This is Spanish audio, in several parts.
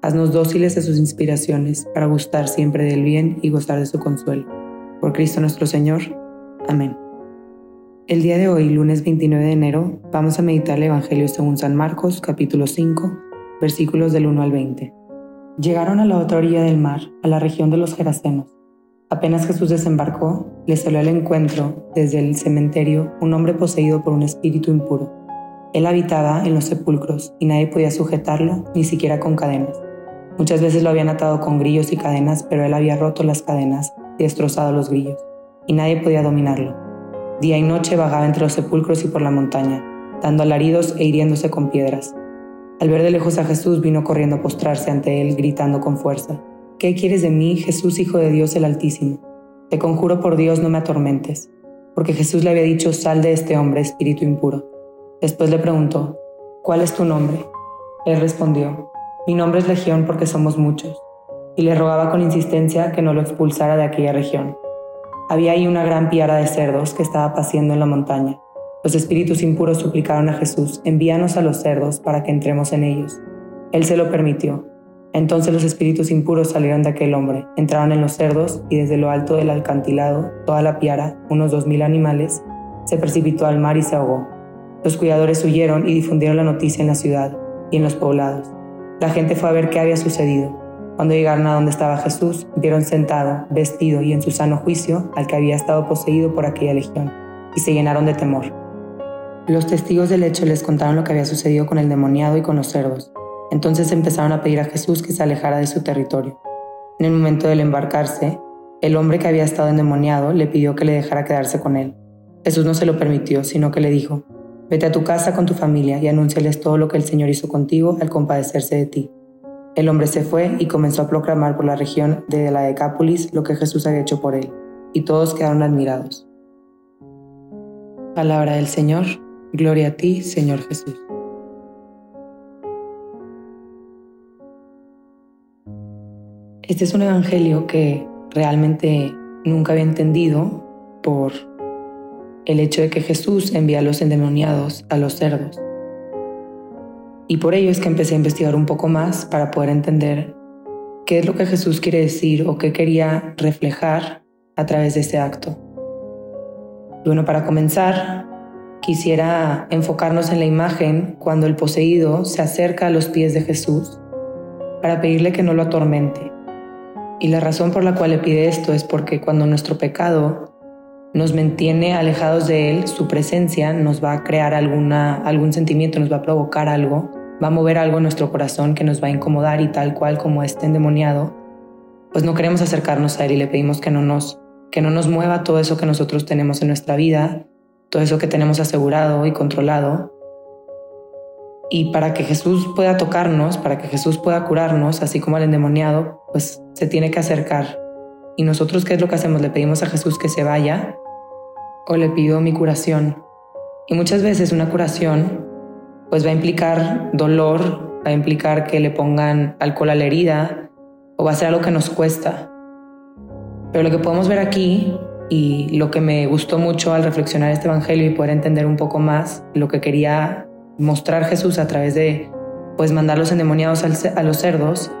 Haznos dóciles a sus inspiraciones para gustar siempre del bien y gozar de su consuelo. Por Cristo nuestro Señor. Amén. El día de hoy, lunes 29 de enero, vamos a meditar el Evangelio según San Marcos, capítulo 5, versículos del 1 al 20. Llegaron a la otra orilla del mar, a la región de los Gerasenos. Apenas Jesús desembarcó, le salió al encuentro, desde el cementerio, un hombre poseído por un espíritu impuro. Él habitaba en los sepulcros y nadie podía sujetarlo, ni siquiera con cadenas Muchas veces lo habían atado con grillos y cadenas, pero él había roto las cadenas y destrozado los grillos, y nadie podía dominarlo. Día y noche vagaba entre los sepulcros y por la montaña, dando alaridos e hiriéndose con piedras. Al ver de lejos a Jesús vino corriendo a postrarse ante él, gritando con fuerza, ¿Qué quieres de mí, Jesús, Hijo de Dios el Altísimo? Te conjuro por Dios no me atormentes, porque Jesús le había dicho, sal de este hombre, espíritu impuro. Después le preguntó, ¿cuál es tu nombre? Él respondió, mi nombre es Legión porque somos muchos, y le rogaba con insistencia que no lo expulsara de aquella región. Había ahí una gran piara de cerdos que estaba paciendo en la montaña. Los espíritus impuros suplicaron a Jesús, envíanos a los cerdos para que entremos en ellos. Él se lo permitió. Entonces los espíritus impuros salieron de aquel hombre, entraron en los cerdos y desde lo alto del alcantilado, toda la piara, unos dos mil animales, se precipitó al mar y se ahogó. Los cuidadores huyeron y difundieron la noticia en la ciudad y en los poblados. La gente fue a ver qué había sucedido. Cuando llegaron a donde estaba Jesús, vieron sentado, vestido y en su sano juicio al que había estado poseído por aquella legión, y se llenaron de temor. Los testigos del hecho les contaron lo que había sucedido con el demoniado y con los cerdos. Entonces empezaron a pedir a Jesús que se alejara de su territorio. En el momento del embarcarse, el hombre que había estado endemoniado le pidió que le dejara quedarse con él. Jesús no se lo permitió, sino que le dijo, Vete a tu casa con tu familia y anúnciales todo lo que el Señor hizo contigo al compadecerse de ti. El hombre se fue y comenzó a proclamar por la región de la Decápolis lo que Jesús había hecho por él, y todos quedaron admirados. Palabra del Señor, gloria a ti, Señor Jesús. Este es un evangelio que realmente nunca había entendido por el hecho de que Jesús envía a los endemoniados a los cerdos. Y por ello es que empecé a investigar un poco más para poder entender qué es lo que Jesús quiere decir o qué quería reflejar a través de este acto. bueno, para comenzar, quisiera enfocarnos en la imagen cuando el poseído se acerca a los pies de Jesús para pedirle que no lo atormente. Y la razón por la cual le pide esto es porque cuando nuestro pecado nos mantiene alejados de Él, su presencia nos va a crear alguna, algún sentimiento, nos va a provocar algo, va a mover algo en nuestro corazón que nos va a incomodar y tal cual como este endemoniado, pues no queremos acercarnos a Él y le pedimos que no nos, que no nos mueva todo eso que nosotros tenemos en nuestra vida, todo eso que tenemos asegurado y controlado. Y para que Jesús pueda tocarnos, para que Jesús pueda curarnos, así como al endemoniado, pues se tiene que acercar ¿Y nosotros qué es lo que hacemos? ¿Le pedimos a Jesús que se vaya o le pido mi curación? Y muchas veces una curación pues va a implicar dolor, va a implicar que le pongan alcohol a la herida o va a ser algo que nos cuesta. Pero lo que podemos ver aquí y lo que me gustó mucho al reflexionar este Evangelio y poder entender un poco más lo que quería mostrar Jesús a través de pues mandar los endemoniados a los cerdos,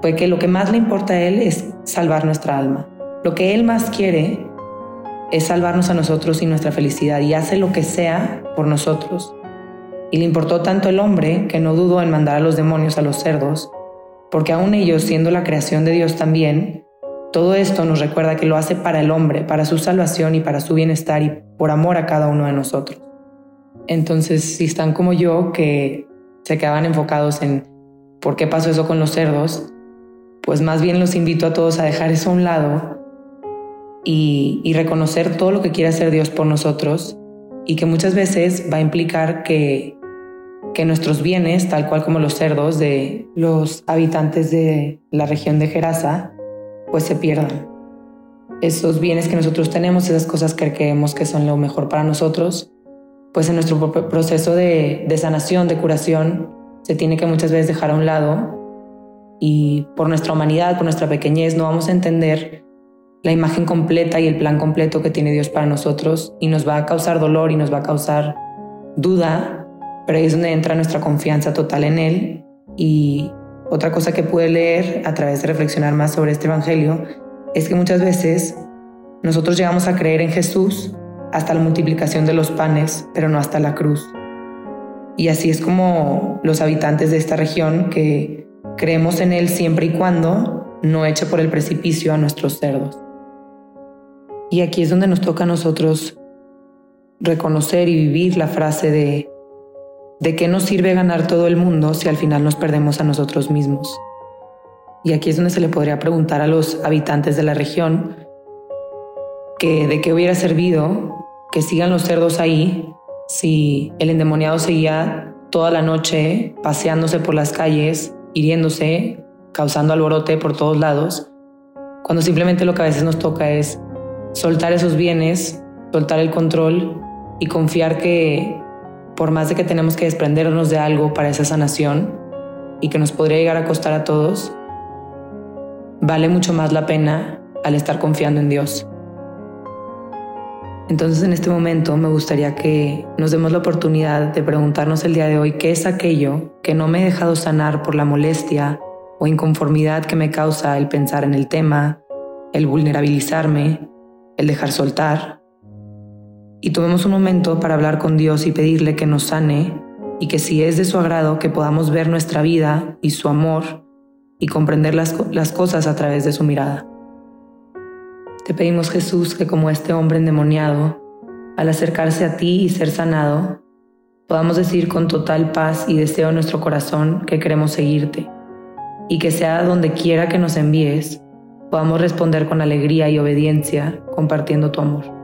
fue que lo que más le importa a Él es salvar nuestra alma. Lo que Él más quiere es salvarnos a nosotros y nuestra felicidad y hace lo que sea por nosotros. Y le importó tanto el hombre que no dudó en mandar a los demonios a los cerdos, porque aún ellos, siendo la creación de Dios también, todo esto nos recuerda que lo hace para el hombre, para su salvación y para su bienestar y por amor a cada uno de nosotros. Entonces, si están como yo, que se quedaban enfocados en por qué pasó eso con los cerdos, pues más bien los invito a todos a dejar eso a un lado y, reconocer todo lo que quiere hacer Dios por nosotros y que muchas veces va a implicar que que nuestros bienes, tal cual como los cerdos de los habitantes de la región de Gerasa, pues se pierdan. Esos bienes que nosotros tenemos, esas cosas que creemos que son lo mejor para nosotros, pues en nuestro proceso de, de sanación, de curación, se tiene que muchas veces dejar a un lado y por nuestra humanidad, por nuestra pequeñez, no vamos a entender la imagen completa y el plan completo que tiene Dios para nosotros y nos va a causar dolor y nos va a causar duda, pero ahí es donde entra nuestra confianza total en Él. Y otra cosa que pude leer a través de reflexionar más sobre este Evangelio es que muchas veces nosotros llegamos a creer en Jesús hasta la multiplicación de los panes, pero no hasta la cruz. Y así es como los habitantes de esta región que creemos en Él siempre y cuando no eche por el precipicio a nuestros cerdos. Y aquí es donde nos toca a nosotros reconocer y vivir la frase de ¿de qué nos sirve ganar todo el mundo si al final nos perdemos a nosotros mismos? Y aquí es donde se le podría preguntar a los habitantes de la región que de qué hubiera servido que sigan los cerdos ahí si el endemoniado seguía toda la noche paseándose por las calles, hiriéndose, causando alborote por todos lados, cuando simplemente lo que a veces nos toca es soltar esos bienes, soltar el control y confiar que por más de que tenemos que desprendernos de algo para esa sanación y que nos podría llegar a costar a todos, vale mucho más la pena al estar confiando en Dios. Entonces en este momento me gustaría que nos demos la oportunidad de preguntarnos el día de hoy qué es aquello que no me he dejado sanar por la molestia o inconformidad que me causa el pensar en el tema, el vulnerabilizarme, el dejar soltar. Y tomemos un momento para hablar con Dios y pedirle que nos sane y que si es de su agrado que podamos ver nuestra vida y su amor y comprender las, las cosas a través de su mirada. Te pedimos Jesús que como este hombre endemoniado, al acercarse a ti y ser sanado, podamos decir con total paz y deseo en nuestro corazón que queremos seguirte y que sea donde quiera que nos envíes, podamos responder con alegría y obediencia compartiendo tu amor.